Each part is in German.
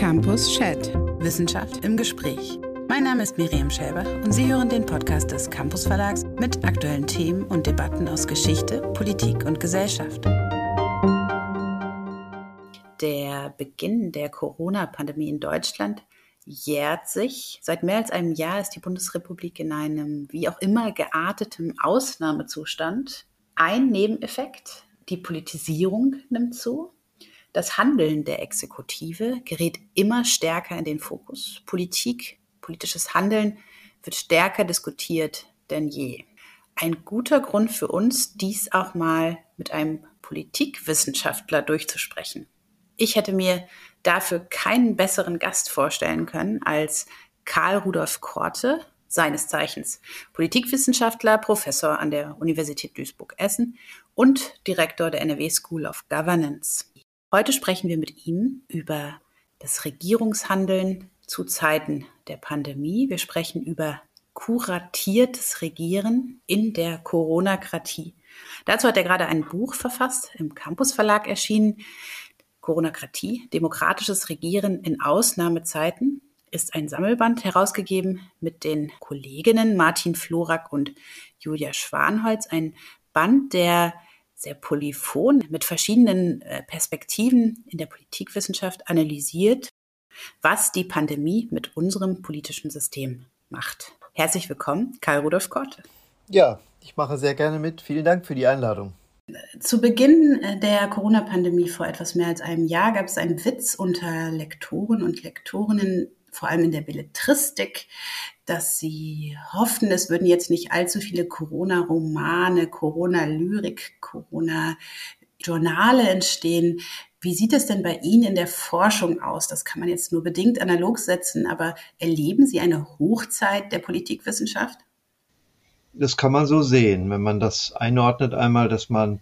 Campus Chat. Wissenschaft im Gespräch. Mein Name ist Miriam Schäber und Sie hören den Podcast des Campus Verlags mit aktuellen Themen und Debatten aus Geschichte, Politik und Gesellschaft. Der Beginn der Corona-Pandemie in Deutschland jährt sich. Seit mehr als einem Jahr ist die Bundesrepublik in einem wie auch immer gearteten Ausnahmezustand. Ein Nebeneffekt, die Politisierung nimmt zu. Das Handeln der Exekutive gerät immer stärker in den Fokus. Politik, politisches Handeln wird stärker diskutiert denn je. Ein guter Grund für uns, dies auch mal mit einem Politikwissenschaftler durchzusprechen. Ich hätte mir dafür keinen besseren Gast vorstellen können als Karl Rudolf Korte, seines Zeichens Politikwissenschaftler, Professor an der Universität Duisburg-Essen und Direktor der NRW School of Governance. Heute sprechen wir mit ihm über das Regierungshandeln zu Zeiten der Pandemie. Wir sprechen über kuratiertes Regieren in der Coronakratie. Dazu hat er gerade ein Buch verfasst, im Campus Verlag erschienen. Coronakratie, demokratisches Regieren in Ausnahmezeiten ist ein Sammelband herausgegeben mit den Kolleginnen Martin Florak und Julia Schwanholz. Ein Band, der sehr polyphon mit verschiedenen äh, Perspektiven in der Politikwissenschaft analysiert, was die Pandemie mit unserem politischen System macht. Herzlich willkommen, Karl Rudolf Korte. Ja, ich mache sehr gerne mit. Vielen Dank für die Einladung. Zu Beginn äh, der Corona-Pandemie vor etwas mehr als einem Jahr gab es einen Witz unter Lektoren und Lektorinnen, vor allem in der Belletristik, dass sie hofften, es würden jetzt nicht allzu viele Corona-Romane, Corona-Lyrik, Corona-Journale entstehen. Wie sieht es denn bei Ihnen in der Forschung aus? Das kann man jetzt nur bedingt analog setzen, aber erleben Sie eine Hochzeit der Politikwissenschaft? Das kann man so sehen, wenn man das einordnet einmal, dass man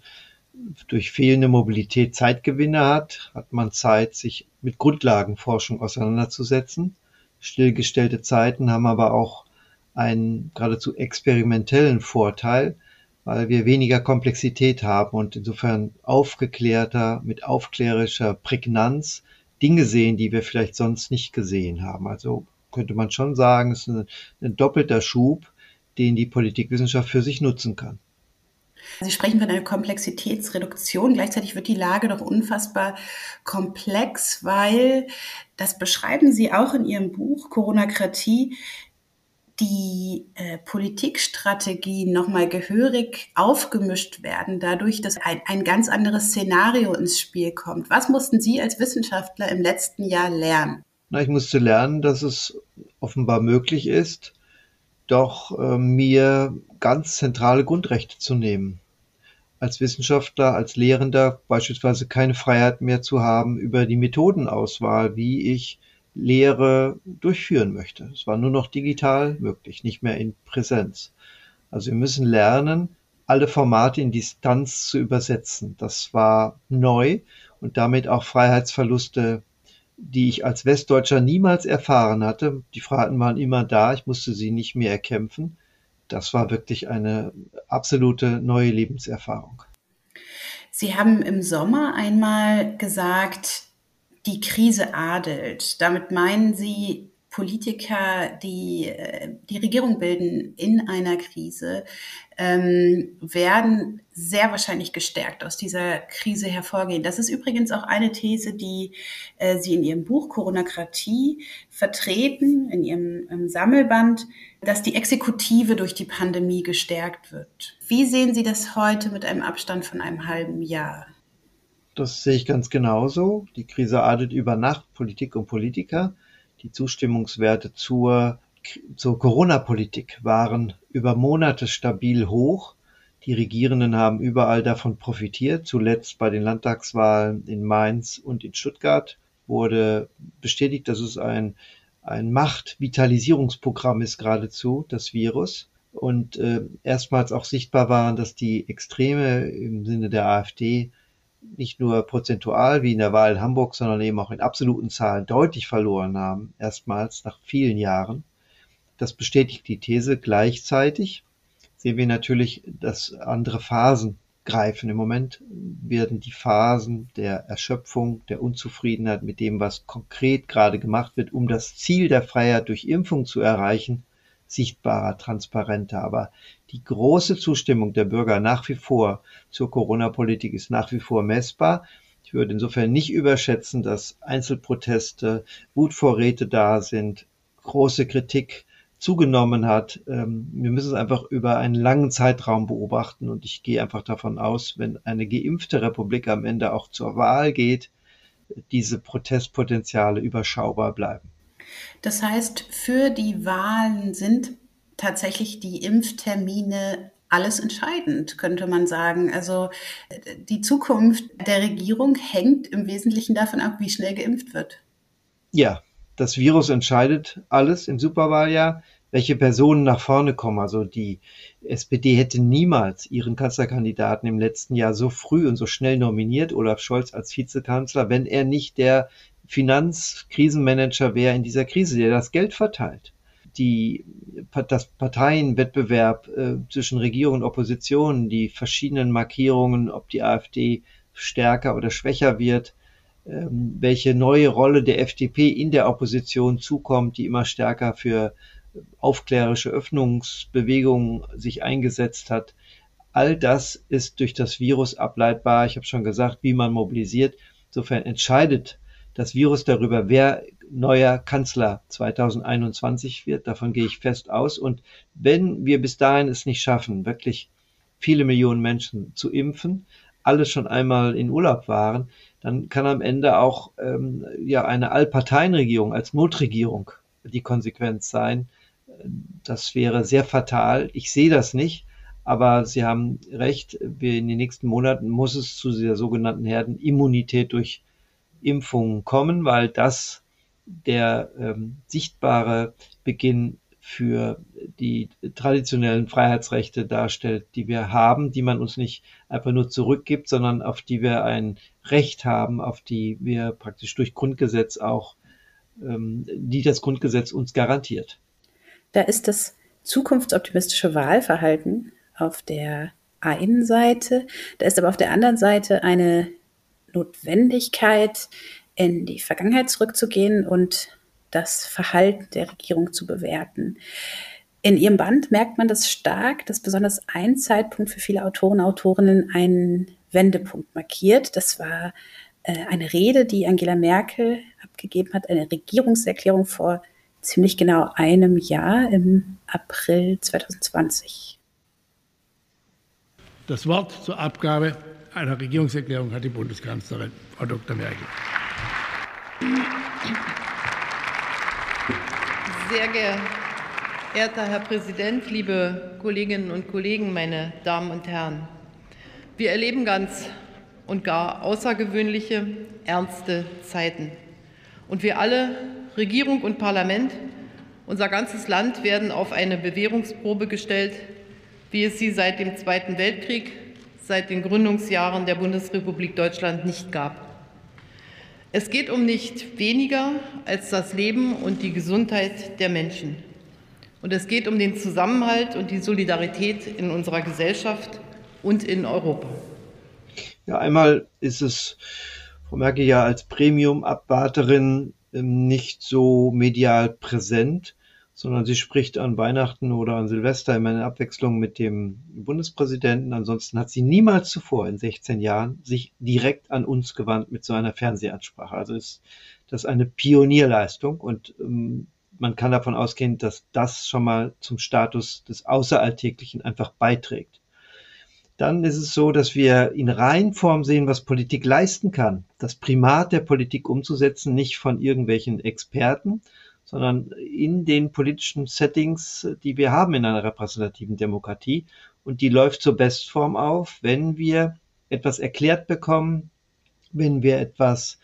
durch fehlende Mobilität Zeitgewinne hat, hat man Zeit, sich mit Grundlagenforschung auseinanderzusetzen. Stillgestellte Zeiten haben aber auch einen geradezu experimentellen Vorteil, weil wir weniger Komplexität haben und insofern aufgeklärter, mit aufklärischer Prägnanz Dinge sehen, die wir vielleicht sonst nicht gesehen haben. Also könnte man schon sagen, es ist ein, ein doppelter Schub, den die Politikwissenschaft für sich nutzen kann. Sie sprechen von einer Komplexitätsreduktion. Gleichzeitig wird die Lage doch unfassbar komplex, weil, das beschreiben Sie auch in Ihrem Buch Coronakratie, die äh, Politikstrategien nochmal gehörig aufgemischt werden, dadurch, dass ein, ein ganz anderes Szenario ins Spiel kommt. Was mussten Sie als Wissenschaftler im letzten Jahr lernen? Na, ich musste lernen, dass es offenbar möglich ist, doch äh, mir ganz zentrale Grundrechte zu nehmen. Als Wissenschaftler, als Lehrender beispielsweise keine Freiheit mehr zu haben über die Methodenauswahl, wie ich Lehre durchführen möchte. Es war nur noch digital möglich, nicht mehr in Präsenz. Also wir müssen lernen, alle Formate in Distanz zu übersetzen. Das war neu und damit auch Freiheitsverluste die ich als Westdeutscher niemals erfahren hatte. Die Freiheiten waren immer da, ich musste sie nicht mehr erkämpfen. Das war wirklich eine absolute neue Lebenserfahrung. Sie haben im Sommer einmal gesagt, die Krise adelt. Damit meinen Sie, Politiker, die äh, die Regierung bilden in einer Krise, ähm, werden sehr wahrscheinlich gestärkt aus dieser Krise hervorgehen. Das ist übrigens auch eine These, die äh, Sie in Ihrem Buch Coronakratie vertreten, in Ihrem ähm, Sammelband, dass die Exekutive durch die Pandemie gestärkt wird. Wie sehen Sie das heute mit einem Abstand von einem halben Jahr? Das sehe ich ganz genauso. Die Krise adelt über Nacht Politik und Politiker. Die Zustimmungswerte zur, zur Corona-Politik waren über Monate stabil hoch. Die Regierenden haben überall davon profitiert. Zuletzt bei den Landtagswahlen in Mainz und in Stuttgart wurde bestätigt, dass es ein, ein Machtvitalisierungsprogramm ist geradezu, das Virus. Und äh, erstmals auch sichtbar waren, dass die Extreme im Sinne der AfD nicht nur prozentual wie in der Wahl in Hamburg, sondern eben auch in absoluten Zahlen deutlich verloren haben, erstmals nach vielen Jahren. Das bestätigt die These. Gleichzeitig sehen wir natürlich, dass andere Phasen greifen. Im Moment werden die Phasen der Erschöpfung, der Unzufriedenheit mit dem, was konkret gerade gemacht wird, um das Ziel der Freiheit durch Impfung zu erreichen, sichtbarer, transparenter. Aber die große Zustimmung der Bürger nach wie vor zur Corona-Politik ist nach wie vor messbar. Ich würde insofern nicht überschätzen, dass Einzelproteste, Wutvorräte da sind, große Kritik zugenommen hat. Ähm, wir müssen es einfach über einen langen Zeitraum beobachten und ich gehe einfach davon aus, wenn eine geimpfte Republik am Ende auch zur Wahl geht, diese Protestpotenziale überschaubar bleiben. Das heißt, für die Wahlen sind tatsächlich die Impftermine alles entscheidend, könnte man sagen. Also die Zukunft der Regierung hängt im Wesentlichen davon ab, wie schnell geimpft wird. Ja, das Virus entscheidet alles im Superwahljahr, welche Personen nach vorne kommen. Also die SPD hätte niemals ihren Kanzlerkandidaten im letzten Jahr so früh und so schnell nominiert, Olaf Scholz als Vizekanzler, wenn er nicht der Finanzkrisenmanager wäre in dieser Krise, der das Geld verteilt. Die, das Parteienwettbewerb äh, zwischen Regierung und Opposition, die verschiedenen Markierungen, ob die AfD stärker oder schwächer wird, ähm, welche neue Rolle der FDP in der Opposition zukommt, die immer stärker für aufklärerische Öffnungsbewegungen sich eingesetzt hat. All das ist durch das Virus ableitbar. Ich habe schon gesagt, wie man mobilisiert. Insofern entscheidet das Virus darüber, wer neuer Kanzler 2021 wird. Davon gehe ich fest aus. Und wenn wir bis dahin es nicht schaffen, wirklich viele Millionen Menschen zu impfen, alle schon einmal in Urlaub waren, dann kann am Ende auch ähm, ja eine Allparteienregierung als Notregierung die Konsequenz sein. Das wäre sehr fatal. Ich sehe das nicht, aber Sie haben recht. Wir in den nächsten Monaten muss es zu dieser sogenannten Herdenimmunität durch Impfungen kommen, weil das der ähm, sichtbare Beginn für die traditionellen Freiheitsrechte darstellt, die wir haben, die man uns nicht einfach nur zurückgibt, sondern auf die wir ein Recht haben, auf die wir praktisch durch Grundgesetz auch, ähm, die das Grundgesetz uns garantiert. Da ist das zukunftsoptimistische Wahlverhalten auf der einen Seite, da ist aber auf der anderen Seite eine Notwendigkeit, in die Vergangenheit zurückzugehen und das Verhalten der Regierung zu bewerten. In ihrem Band merkt man das stark, dass besonders ein Zeitpunkt für viele Autoren und Autorinnen einen Wendepunkt markiert. Das war äh, eine Rede, die Angela Merkel abgegeben hat, eine Regierungserklärung vor ziemlich genau einem Jahr im April 2020. Das Wort zur Abgabe einer Regierungserklärung hat die Bundeskanzlerin, Frau Dr. Merkel. Sehr geehrter Herr Präsident, liebe Kolleginnen und Kollegen, meine Damen und Herren! Wir erleben ganz und gar außergewöhnliche, ernste Zeiten. Und wir alle, Regierung und Parlament, unser ganzes Land werden auf eine Bewährungsprobe gestellt, wie es sie seit dem Zweiten Weltkrieg, seit den Gründungsjahren der Bundesrepublik Deutschland nicht gab. Es geht um nicht weniger als das Leben und die Gesundheit der Menschen. Und es geht um den Zusammenhalt und die Solidarität in unserer Gesellschaft und in Europa. Ja, einmal ist es, Frau Merkel, ja als Premium-Abwarterin ähm, nicht so medial präsent sondern sie spricht an Weihnachten oder an Silvester immer in Abwechslung mit dem Bundespräsidenten. Ansonsten hat sie niemals zuvor in 16 Jahren sich direkt an uns gewandt mit so einer Fernsehansprache. Also ist das eine Pionierleistung und ähm, man kann davon ausgehen, dass das schon mal zum Status des Außeralltäglichen einfach beiträgt. Dann ist es so, dass wir in Reihenform sehen, was Politik leisten kann. Das Primat der Politik umzusetzen, nicht von irgendwelchen Experten, sondern in den politischen Settings, die wir haben in einer repräsentativen Demokratie. Und die läuft zur Bestform auf, wenn wir etwas erklärt bekommen, wenn wir etwas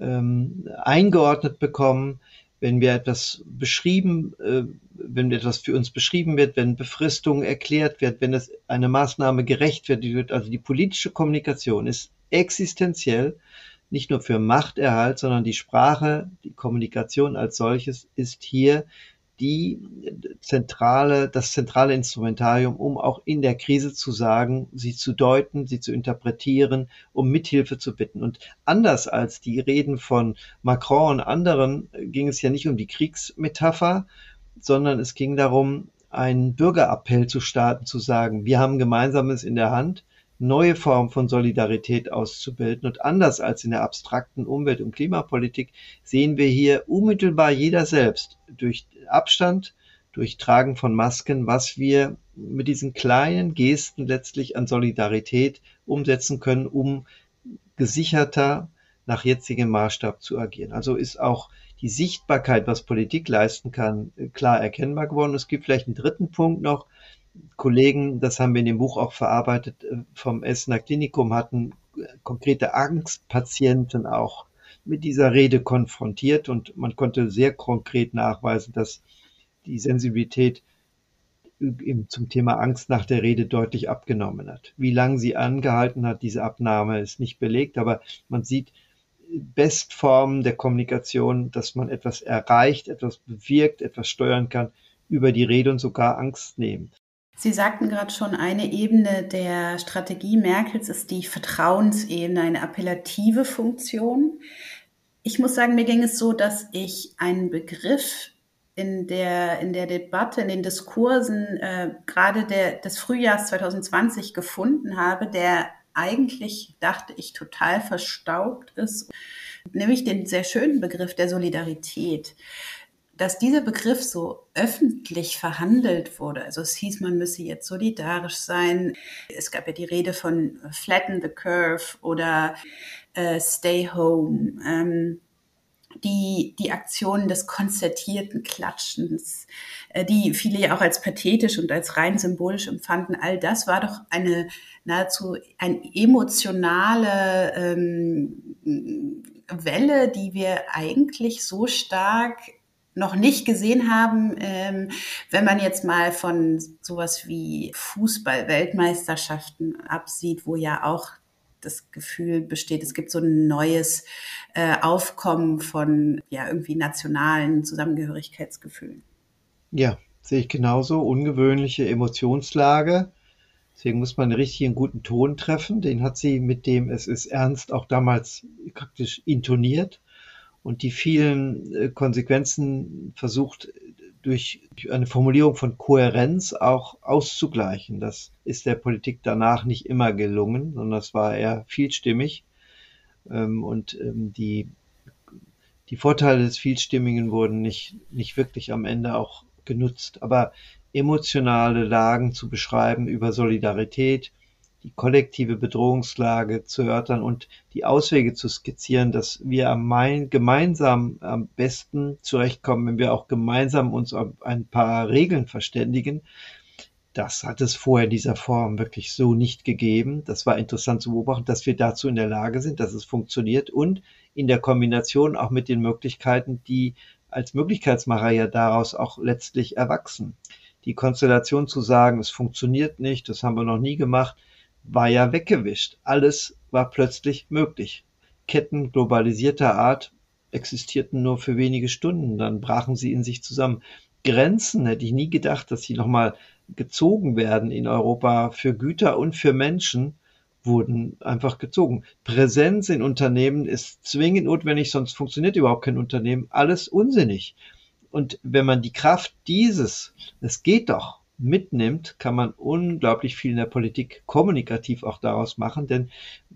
ähm, eingeordnet bekommen, wenn wir etwas beschrieben, äh, wenn etwas für uns beschrieben wird, wenn Befristung erklärt wird, wenn es eine Maßnahme gerecht wird, also die politische Kommunikation ist existenziell nicht nur für Machterhalt, sondern die Sprache, die Kommunikation als solches ist hier die zentrale, das zentrale Instrumentarium, um auch in der Krise zu sagen, sie zu deuten, sie zu interpretieren, um Mithilfe zu bitten. Und anders als die Reden von Macron und anderen ging es ja nicht um die Kriegsmetapher, sondern es ging darum, einen Bürgerappell zu starten, zu sagen, wir haben Gemeinsames in der Hand, neue Formen von Solidarität auszubilden. Und anders als in der abstrakten Umwelt- und Klimapolitik sehen wir hier unmittelbar jeder selbst durch Abstand, durch Tragen von Masken, was wir mit diesen kleinen Gesten letztlich an Solidarität umsetzen können, um gesicherter nach jetzigem Maßstab zu agieren. Also ist auch die Sichtbarkeit, was Politik leisten kann, klar erkennbar geworden. Es gibt vielleicht einen dritten Punkt noch, Kollegen, das haben wir in dem Buch auch verarbeitet, äh, vom Essener Klinikum hatten äh, konkrete Angstpatienten auch mit dieser Rede konfrontiert und man konnte sehr konkret nachweisen, dass die Sensibilität zum Thema Angst nach der Rede deutlich abgenommen hat. Wie lange sie angehalten hat, diese Abnahme ist nicht belegt, aber man sieht Bestformen der Kommunikation, dass man etwas erreicht, etwas bewirkt, etwas steuern kann über die Rede und sogar Angst nehmen. Sie sagten gerade schon, eine Ebene der Strategie Merkels ist die Vertrauensebene, eine appellative Funktion. Ich muss sagen, mir ging es so, dass ich einen Begriff in der, in der Debatte, in den Diskursen äh, gerade des Frühjahrs 2020 gefunden habe, der eigentlich, dachte ich, total verstaubt ist, nämlich den sehr schönen Begriff der Solidarität dass dieser Begriff so öffentlich verhandelt wurde. Also es hieß, man müsse jetzt solidarisch sein. Es gab ja die Rede von Flatten the Curve oder äh, Stay Home. Ähm, die, die Aktionen des konzertierten Klatschens, äh, die viele ja auch als pathetisch und als rein symbolisch empfanden, all das war doch eine nahezu eine emotionale ähm, Welle, die wir eigentlich so stark noch nicht gesehen haben, ähm, wenn man jetzt mal von sowas wie Fußball-Weltmeisterschaften absieht, wo ja auch das Gefühl besteht, es gibt so ein neues äh, Aufkommen von ja irgendwie nationalen Zusammengehörigkeitsgefühlen. Ja, sehe ich genauso. Ungewöhnliche Emotionslage. Deswegen muss man einen richtigen guten Ton treffen. Den hat sie mit dem Es ist ernst auch damals praktisch intoniert und die vielen äh, Konsequenzen versucht durch eine Formulierung von Kohärenz auch auszugleichen. Das ist der Politik danach nicht immer gelungen, sondern es war eher vielstimmig. Ähm, und ähm, die, die Vorteile des Vielstimmigen wurden nicht, nicht wirklich am Ende auch genutzt. Aber emotionale Lagen zu beschreiben über Solidarität, die kollektive Bedrohungslage zu erörtern und die Auswege zu skizzieren, dass wir am Main gemeinsam am besten zurechtkommen, wenn wir auch gemeinsam uns auf ein paar Regeln verständigen. Das hat es vorher in dieser Form wirklich so nicht gegeben. Das war interessant zu beobachten, dass wir dazu in der Lage sind, dass es funktioniert und in der Kombination auch mit den Möglichkeiten, die als Möglichkeitsmacher ja daraus auch letztlich erwachsen. Die Konstellation zu sagen, es funktioniert nicht, das haben wir noch nie gemacht, war ja weggewischt. Alles war plötzlich möglich. Ketten globalisierter Art existierten nur für wenige Stunden, dann brachen sie in sich zusammen. Grenzen hätte ich nie gedacht, dass sie nochmal gezogen werden in Europa für Güter und für Menschen wurden einfach gezogen. Präsenz in Unternehmen ist zwingend notwendig, sonst funktioniert überhaupt kein Unternehmen. Alles unsinnig. Und wenn man die Kraft dieses, es geht doch, mitnimmt, kann man unglaublich viel in der Politik kommunikativ auch daraus machen. Denn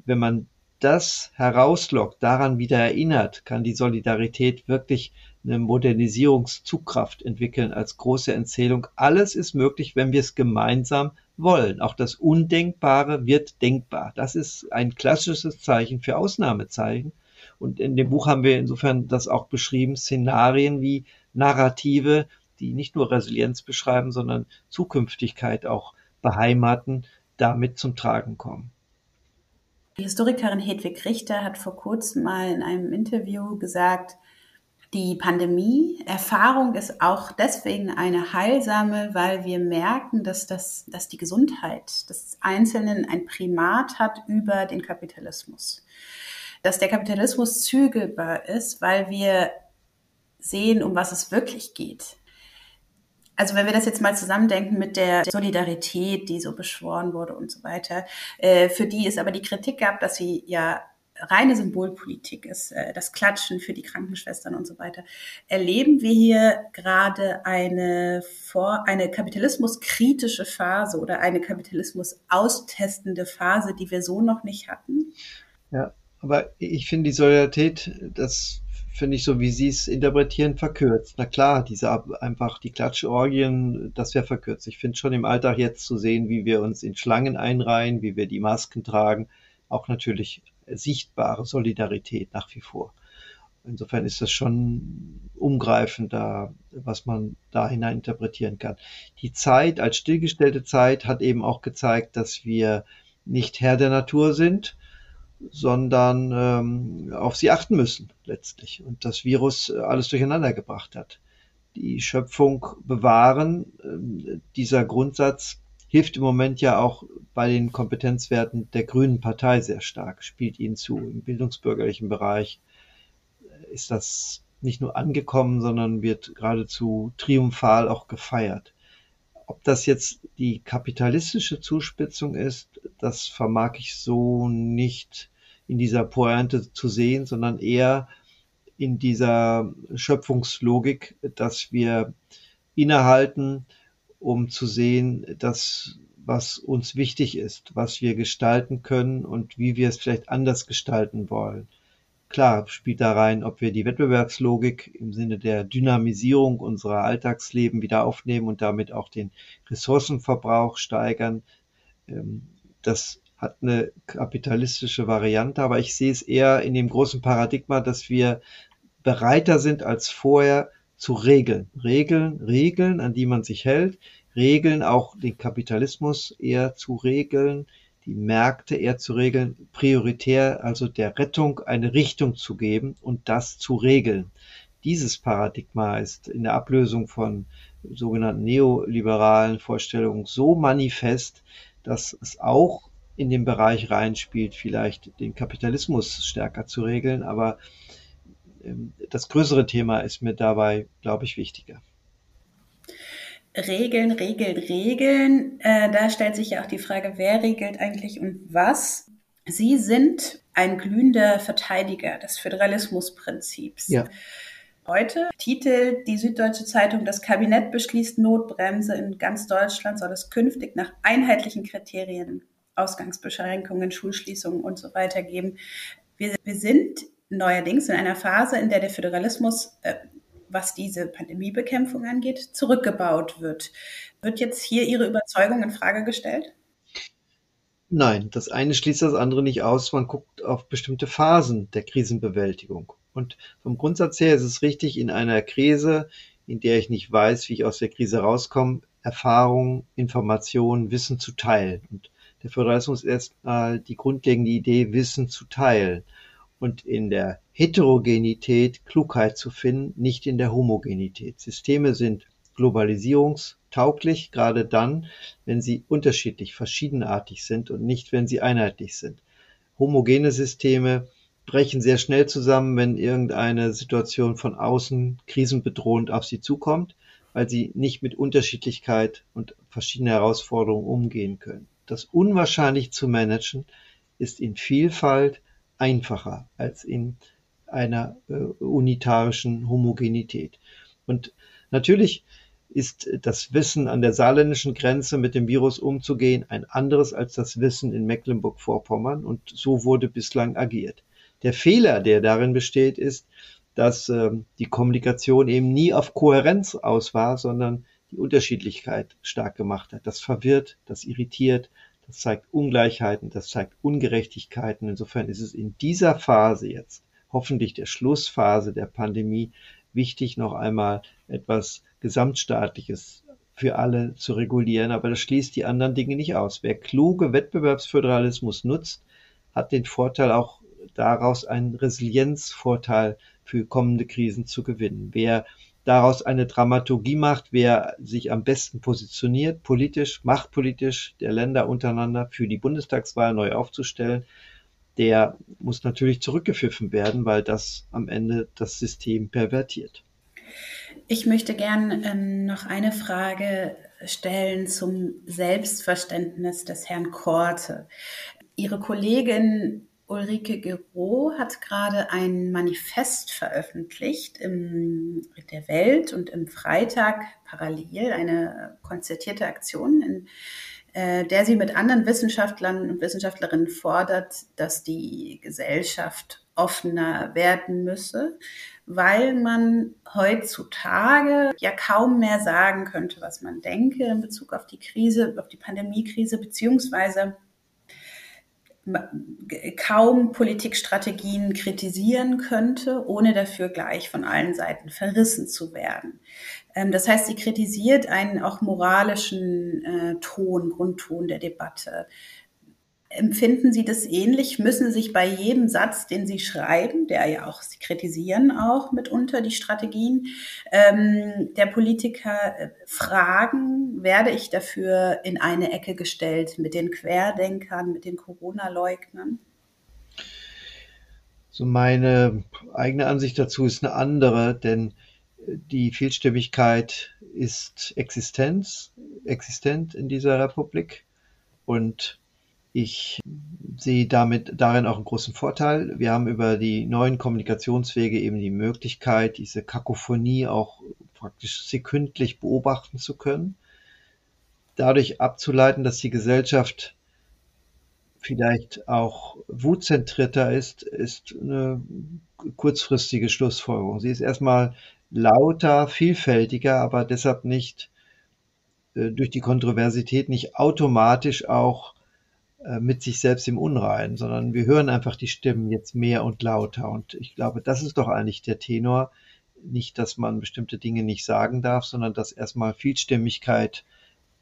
wenn man das herauslockt, daran wieder erinnert, kann die Solidarität wirklich eine Modernisierungszugkraft entwickeln als große Erzählung. Alles ist möglich, wenn wir es gemeinsam wollen. Auch das Undenkbare wird denkbar. Das ist ein klassisches Zeichen für Ausnahmezeichen. Und in dem Buch haben wir insofern das auch beschrieben, Szenarien wie Narrative, die nicht nur Resilienz beschreiben, sondern Zukünftigkeit auch beheimaten, damit zum Tragen kommen. Die Historikerin Hedwig Richter hat vor kurzem mal in einem Interview gesagt, die Pandemie-Erfahrung ist auch deswegen eine heilsame, weil wir merken, dass, das, dass die Gesundheit des Einzelnen ein Primat hat über den Kapitalismus. Dass der Kapitalismus zügelbar ist, weil wir sehen, um was es wirklich geht Also wenn wir das jetzt mal zusammendenken mit der Solidarität, die so beschworen wurde und so weiter, äh, für die es aber die Kritik gab, dass sie ja reine Symbolpolitik ist, äh, das Klatschen für die Krankenschwestern und so weiter. Erleben wir hier gerade eine, vor, eine kapitalismuskritische Phase oder eine kapitalismus austestende Phase, die wir so noch nicht hatten? Ja, aber ich finde die Solidarität, das finde ich so, wie Sie es interpretieren, verkürzt. Na klar, diese einfach die Klatschorgien, das wäre verkürzt. Ich finde schon im Alltag jetzt zu sehen, wie wir uns in Schlangen einreihen, wie wir die Masken tragen, auch natürlich sichtbare Solidarität nach wie vor. Insofern ist das schon umgreifender, was man da hinein interpretieren kann. Die Zeit als stillgestellte Zeit hat eben auch gezeigt, dass wir nicht Herr der Natur sind, sondern ähm, auf sie achten müssen letztlich und das Virus alles durcheinander gebracht hat. Die Schöpfung bewahren, äh, dieser Grundsatz hilft im Moment ja auch bei den Kompetenzwerten der Grünen Partei sehr stark, spielt ihnen zu. Im bildungsbürgerlichen Bereich ist das nicht nur angekommen, sondern wird geradezu triumphal auch gefeiert. Ob das jetzt die kapitalistische Zuspitzung ist, das vermag ich so nicht in dieser Pointe zu sehen, sondern eher in dieser Schöpfungslogik, dass wir innehalten, um zu sehen, dass was uns wichtig ist, was wir gestalten können und wie wir es vielleicht anders gestalten wollen. Klar spielt da rein, ob wir die Wettbewerbslogik im Sinne der Dynamisierung unserer Alltagsleben wieder aufnehmen und damit auch den Ressourcenverbrauch steigern. Ähm, das hat eine kapitalistische Variante, aber ich sehe es eher in dem großen Paradigma, dass wir bereiter sind als vorher, zu regeln. Regeln, Regeln, an die man sich hält. Regeln auch den Kapitalismus eher zu regeln, die Märkte eher zu regeln, prioritär also der Rettung eine Richtung zu geben und das zu regeln. Dieses Paradigma ist in der Ablösung von sogenannten neoliberalen Vorstellungen so manifest, dass es auch in den Bereich reinspielt, vielleicht den Kapitalismus stärker zu regeln, aber ähm, das größere Thema ist mir dabei, glaube ich, wichtiger. Regeln, Regeln, Regeln. Äh, da stellt sich ja auch die Frage, wer regelt eigentlich und was. Sie sind ein glühender Verteidiger des Föderalismusprinzips. Ja. Heute Titel die Süddeutsche Zeitung, das Kabinett beschließt Notbremse in ganz Deutschland, soll es künftig nach einheitlichen Kriterien Ausgangsbeschränkungen, Schulschließungen und so weiter geben. Wir, wir sind neuerdings in einer Phase, in der der Föderalismus, äh, was diese Pandemiebekämpfung angeht, zurückgebaut wird. Wird jetzt hier Ihre Überzeugung in Frage gestellt? Nein, das eine schließt das andere nicht aus. Man guckt auf bestimmte Phasen der Krisenbewältigung. Und vom Grundsatz her ist es richtig, in einer Krise, in der ich nicht weiß, wie ich aus der Krise rauskomme, Erfahrung, Information, Wissen zu teilen. Und der ist erstmal die grundlegende Idee, Wissen zu teilen und in der Heterogenität Klugheit zu finden, nicht in der Homogenität. Systeme sind globalisierungstauglich, gerade dann, wenn sie unterschiedlich, verschiedenartig sind und nicht, wenn sie einheitlich sind. Homogene Systeme brechen sehr schnell zusammen, wenn irgendeine Situation von außen krisenbedrohend auf sie zukommt, weil sie nicht mit Unterschiedlichkeit und verschiedenen Herausforderungen umgehen können. Das unwahrscheinlich zu managen ist in Vielfalt einfacher als in einer äh, unitarischen Homogenität. Und natürlich ist das Wissen an der saarländischen Grenze mit dem Virus umzugehen ein anderes als das Wissen in Mecklenburg-Vorpommern und so wurde bislang agiert. Der Fehler, der darin besteht, ist, dass äh, die Kommunikation eben nie auf Kohärenz aus war, sondern die Unterschiedlichkeit stark gemacht hat. Das verwirrt, das irritiert, das zeigt Ungleichheiten, das zeigt Ungerechtigkeiten. Insofern ist es in dieser Phase jetzt, hoffentlich der Schlussphase der Pandemie, wichtig, noch einmal etwas Gesamtstaatliches für alle zu regulieren. Aber das schließt die anderen Dinge nicht aus. Wer kluge Wettbewerbsföderalismus nutzt, hat den Vorteil auch daraus einen Resilienzvorteil für kommende Krisen zu gewinnen. Wer daraus eine Dramaturgie macht, wer sich am besten positioniert, politisch, machtpolitisch der Länder untereinander für die Bundestagswahl neu aufzustellen, der muss natürlich zurückgepfiffen werden, weil das am Ende das System pervertiert. Ich möchte gern ähm, noch eine Frage stellen zum Selbstverständnis des Herrn Korte. Ihre Kollegin Ulrike Gero hat gerade ein Manifest veröffentlicht in der Welt und im Freitag parallel eine konzertierte Aktion, in äh, der sie mit anderen Wissenschaftlern und Wissenschaftlerinnen fordert, dass die Gesellschaft offener werden müsse, weil man heutzutage ja kaum mehr sagen könnte, was man denke in Bezug auf die Krise, auf die Pandemiekrise, beziehungsweise kaum Politikstrategien kritisieren könnte, ohne dafür gleich von allen Seiten verrissen zu werden. Ähm, das heißt, sie kritisiert einen auch moralischen äh, Ton, Grundton der Debatte. Empfinden Sie das ähnlich? Müssen Sie sich bei jedem Satz, den Sie schreiben, der ja auch, Sie kritisieren auch mitunter die Strategien ähm, der Politiker, äh, fragen, werde ich dafür in eine Ecke gestellt mit den Querdenkern, mit den Corona-Leugnern? So meine eigene Ansicht dazu ist eine andere, denn die Vielstimmigkeit ist Existenz, existent in dieser Republik und ich sehe damit darin auch einen großen Vorteil. Wir haben über die neuen Kommunikationswege eben die Möglichkeit, diese Kakophonie auch praktisch sekündlich beobachten zu können. Dadurch abzuleiten, dass die Gesellschaft vielleicht auch wutzentrierter ist, ist eine kurzfristige Schlussfolgerung. Sie ist erstmal lauter, vielfältiger, aber deshalb nicht äh, durch die Kontroversität nicht automatisch auch mit sich selbst im Unrein, sondern wir hören einfach die Stimmen jetzt mehr und lauter. Und ich glaube, das ist doch eigentlich der Tenor. Nicht, dass man bestimmte Dinge nicht sagen darf, sondern dass erstmal Vielstimmigkeit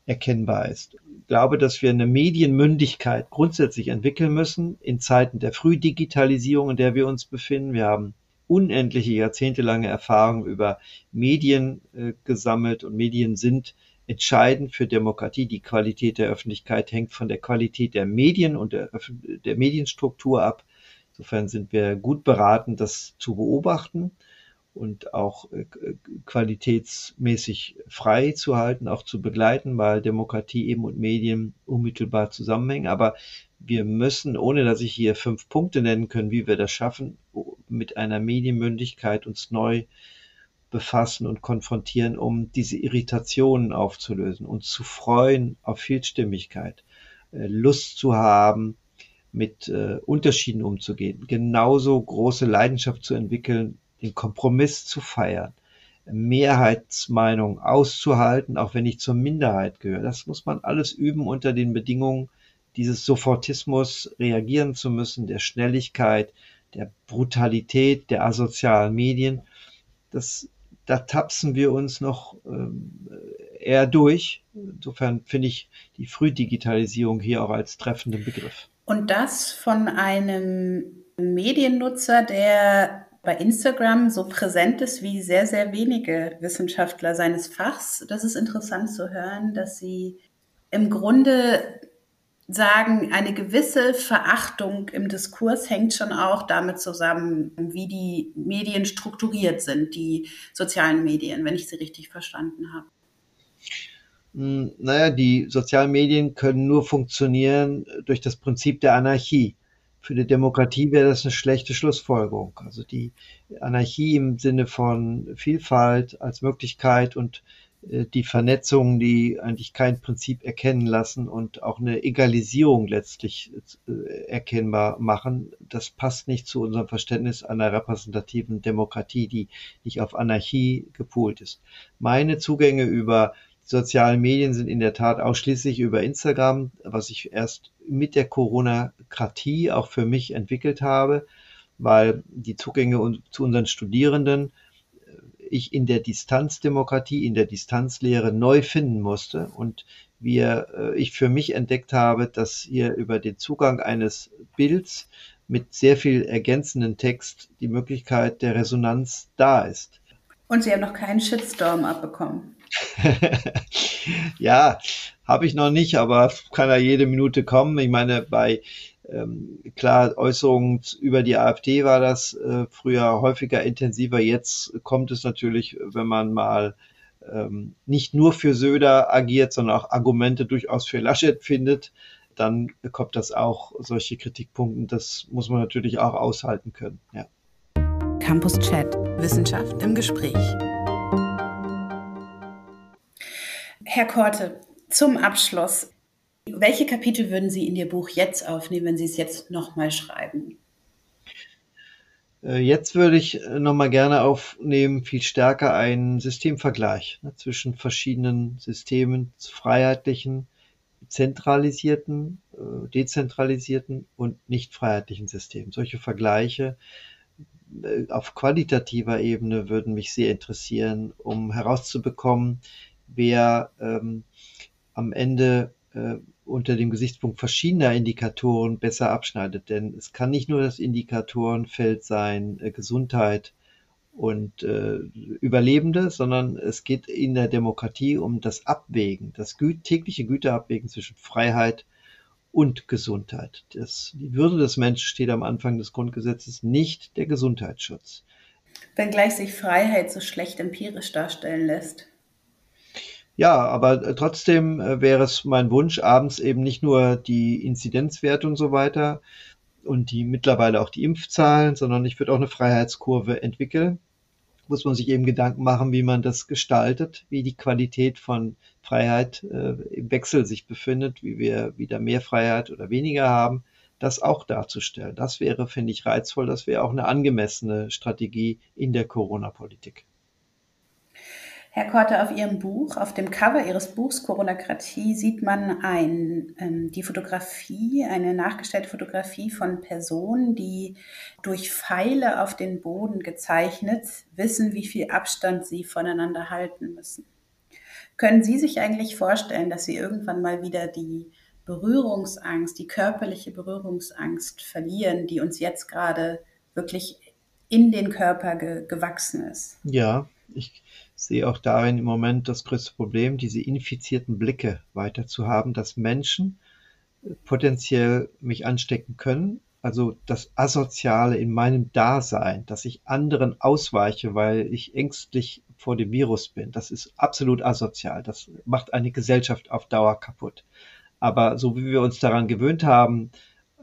erkennbar ist. Ich glaube, dass wir eine Medienmündigkeit grundsätzlich entwickeln müssen in Zeiten der Frühdigitalisierung, in der wir uns befinden. Wir haben unendliche jahrzehntelange Erfahrung über Medien äh, gesammelt und Medien sind entscheidend für Demokratie. Die Qualität der Öffentlichkeit hängt von der Qualität der Medien und der, der Medienstruktur ab. Insofern sind wir gut beraten, das zu beobachten und auch äh, qualitätsmäßig frei zu halten, auch zu begleiten, weil Demokratie eben und Medien unmittelbar zusammenhängen. Aber wir müssen, ohne dass ich hier fünf Punkte nennen können, wie wir das schaffen, mit einer Medienmündigkeit uns neu befassen und konfrontieren, um diese Irritationen aufzulösen, uns zu freuen auf Vielstimmigkeit, äh, Lust zu haben, mit äh, Unterschieden umzugehen, genauso große Leidenschaft zu entwickeln, den Kompromiss zu feiern, Mehrheitsmeinung auszuhalten, auch wenn ich zur Minderheit gehöre. Das muss man alles üben unter den Bedingungen dieses Sofortismus reagieren zu müssen, der Schnelligkeit, der Brutalität der asozialen Medien. Das da tapsen wir uns noch ähm, eher durch. Insofern finde ich die Frühdigitalisierung hier auch als treffenden Begriff. Und das von einem Mediennutzer, der bei Instagram so präsent ist wie sehr, sehr wenige Wissenschaftler seines Fachs. Das ist interessant zu hören, dass sie im Grunde sagen, eine gewisse Verachtung im Diskurs hängt schon auch damit zusammen, wie die Medien strukturiert sind, die sozialen Medien, wenn ich sie richtig verstanden habe. Hm, naja, die sozialen Medien können nur funktionieren durch das Prinzip der Anarchie. Für die Demokratie wäre das eine schlechte Schlussfolgerung. Also die Anarchie im Sinne von Vielfalt als Möglichkeit und die Vernetzung, die eigentlich kein Prinzip erkennen lassen und auch eine Egalisierung letztlich äh, erkennbar machen, das passt nicht zu unserem Verständnis einer repräsentativen Demokratie, die nicht auf Anarchie gepolt ist. Meine Zugänge über sozialen Medien sind in der Tat ausschließlich über Instagram, was ich erst mit der Corona-Kratie auch für mich entwickelt habe, weil die Zugänge zu unseren Studierenden ich in der Distanzdemokratie, in der Distanzlehre neu finden musste und wir, äh, ich für mich entdeckt habe, dass hier über den Zugang eines Bilds mit sehr viel ergänzenden Text die Möglichkeit der Resonanz da ist. Und Sie haben noch keinen Shitstorm abbekommen. ja, habe ich noch nicht, aber kann ja jede Minute kommen. Ich meine, bei ähm, klar, Äußerungen über die AfD war das äh, früher häufiger intensiver. Jetzt kommt es natürlich, wenn man mal ähm, nicht nur für Söder agiert, sondern auch Argumente durchaus für Laschet findet, dann kommt das auch solche Kritikpunkte. Das muss man natürlich auch aushalten können. Ja. Campus Chat. Wissenschaft im Gespräch. Herr Korte, zum Abschluss. Welche Kapitel würden Sie in Ihr Buch jetzt aufnehmen, wenn Sie es jetzt nochmal schreiben? Äh, jetzt würde ich äh, nochmal gerne aufnehmen, viel stärker einen Systemvergleich ne, zwischen verschiedenen Systemen, freiheitlichen, zentralisierten, äh, dezentralisierten und nicht freiheitlichen Systemen. Solche Vergleiche auf qualitativer Ebene würden mich sehr interessieren, um herauszubekommen, wer ähm, am Ende äh, unter dem Gesichtspunkt verschiedener Indikatoren besser abschneidet. Denn es kann nicht nur das Indikatorenfeld sein, äh, Gesundheit und äh, Überlebende, sondern es geht in der Demokratie um das Abwägen, das gü tägliche Güterabwägen zwischen Freiheit und Gesundheit. Das, die Würde des Menschen steht am Anfang des Grundgesetzes, nicht der Gesundheitsschutz. Wenngleich sich Freiheit so schlecht empirisch darstellen lässt. Ja, aber äh, trotzdem äh, wäre es mein Wunsch, abends eben nicht nur die Inzidenzwerte und so weiter und die mittlerweile auch die Impfzahlen, sondern ich würde auch eine Freiheitskurve entwickeln. Muss man sich eben Gedanken machen, wie man das gestaltet, wie die Qualität von Freiheit äh, im Wechsel sich befindet, wie wir wieder mehr Freiheit oder weniger haben, das auch darzustellen. Das wäre, finde ich, reizvoll. Das wäre auch eine angemessene Strategie in der Corona-Politik. Herr Korte, auf Ihrem Buch, auf dem Cover Ihres Buchs Coronokratie sieht man ein, ähm, die Fotografie, eine nachgestellte Fotografie von Personen, die durch Pfeile auf den Boden gezeichnet wissen, wie viel Abstand sie voneinander halten müssen. Können Sie sich eigentlich vorstellen, dass Sie irgendwann mal wieder die Berührungsangst, die körperliche Berührungsangst verlieren, die uns jetzt gerade wirklich in den Körper ge gewachsen ist? Ja, ich sehe auch darin im Moment das größte Problem, diese infizierten Blicke weiter zu haben, dass Menschen äh, potenziell mich anstecken können. Also das Asoziale in meinem Dasein, dass ich anderen ausweiche, weil ich ängstlich vor dem Virus bin. Das ist absolut asozial. Das macht eine Gesellschaft auf Dauer kaputt. Aber so wie wir uns daran gewöhnt haben,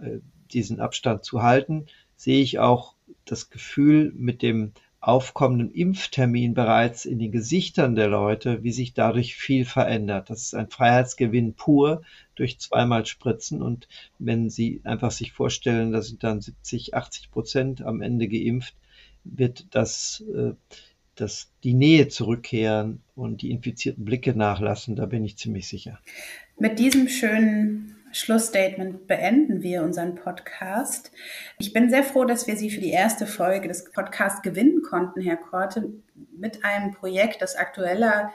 äh, diesen Abstand zu halten, sehe ich auch das Gefühl, mit dem aufkommenden Impftermin bereits in den Gesichtern der Leute, wie sich dadurch viel verändert. Das ist ein Freiheitsgewinn pur durch zweimal Spritzen. Und wenn Sie einfach sich vorstellen, da sind dann 70, 80 Prozent am Ende geimpft, wird das, äh, das die Nähe zurückkehren und die infizierten Blicke nachlassen. Da bin ich ziemlich sicher. Mit diesem schönen Schlussstatement beenden wir unseren Podcast. Ich bin sehr froh, dass wir Sie für die erste Folge des Podcasts gewinnen konnten, Herr Korte, mit einem Projekt, das aktueller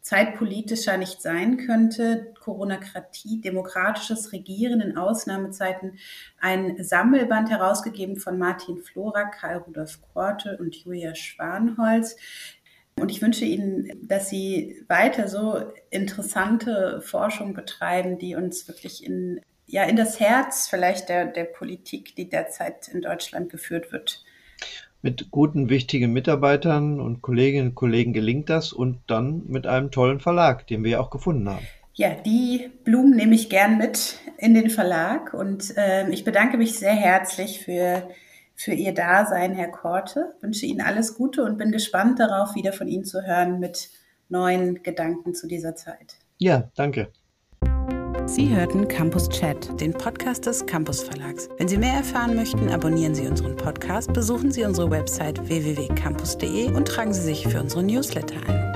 zeitpolitischer nicht sein könnte. Coronokratie, demokratisches Regieren in Ausnahmezeiten. Ein Sammelband herausgegeben von Martin Florak, Karl Rudolf Korte und Julia Schwanholz. Und ich wünsche Ihnen, dass Sie weiter so interessante Forschung betreiben, die uns wirklich in, ja, in das Herz vielleicht der, der Politik, die derzeit in Deutschland geführt wird. Mit guten, wichtigen Mitarbeitern und Kolleginnen und Kollegen gelingt das und dann mit einem tollen Verlag, den wir ja auch gefunden haben. Ja, die Blumen nehme ich gern mit in den Verlag und äh, ich bedanke mich sehr herzlich für für Ihr Dasein, Herr Korte. Wünsche Ihnen alles Gute und bin gespannt darauf, wieder von Ihnen zu hören mit neuen Gedanken zu dieser Zeit. Ja, danke. Sie hörten Campus Chat, den Podcast des Campus Verlags. Wenn Sie mehr erfahren möchten, abonnieren Sie unseren Podcast, besuchen Sie unsere Website www.campus.de und tragen Sie sich für unsere Newsletter ein.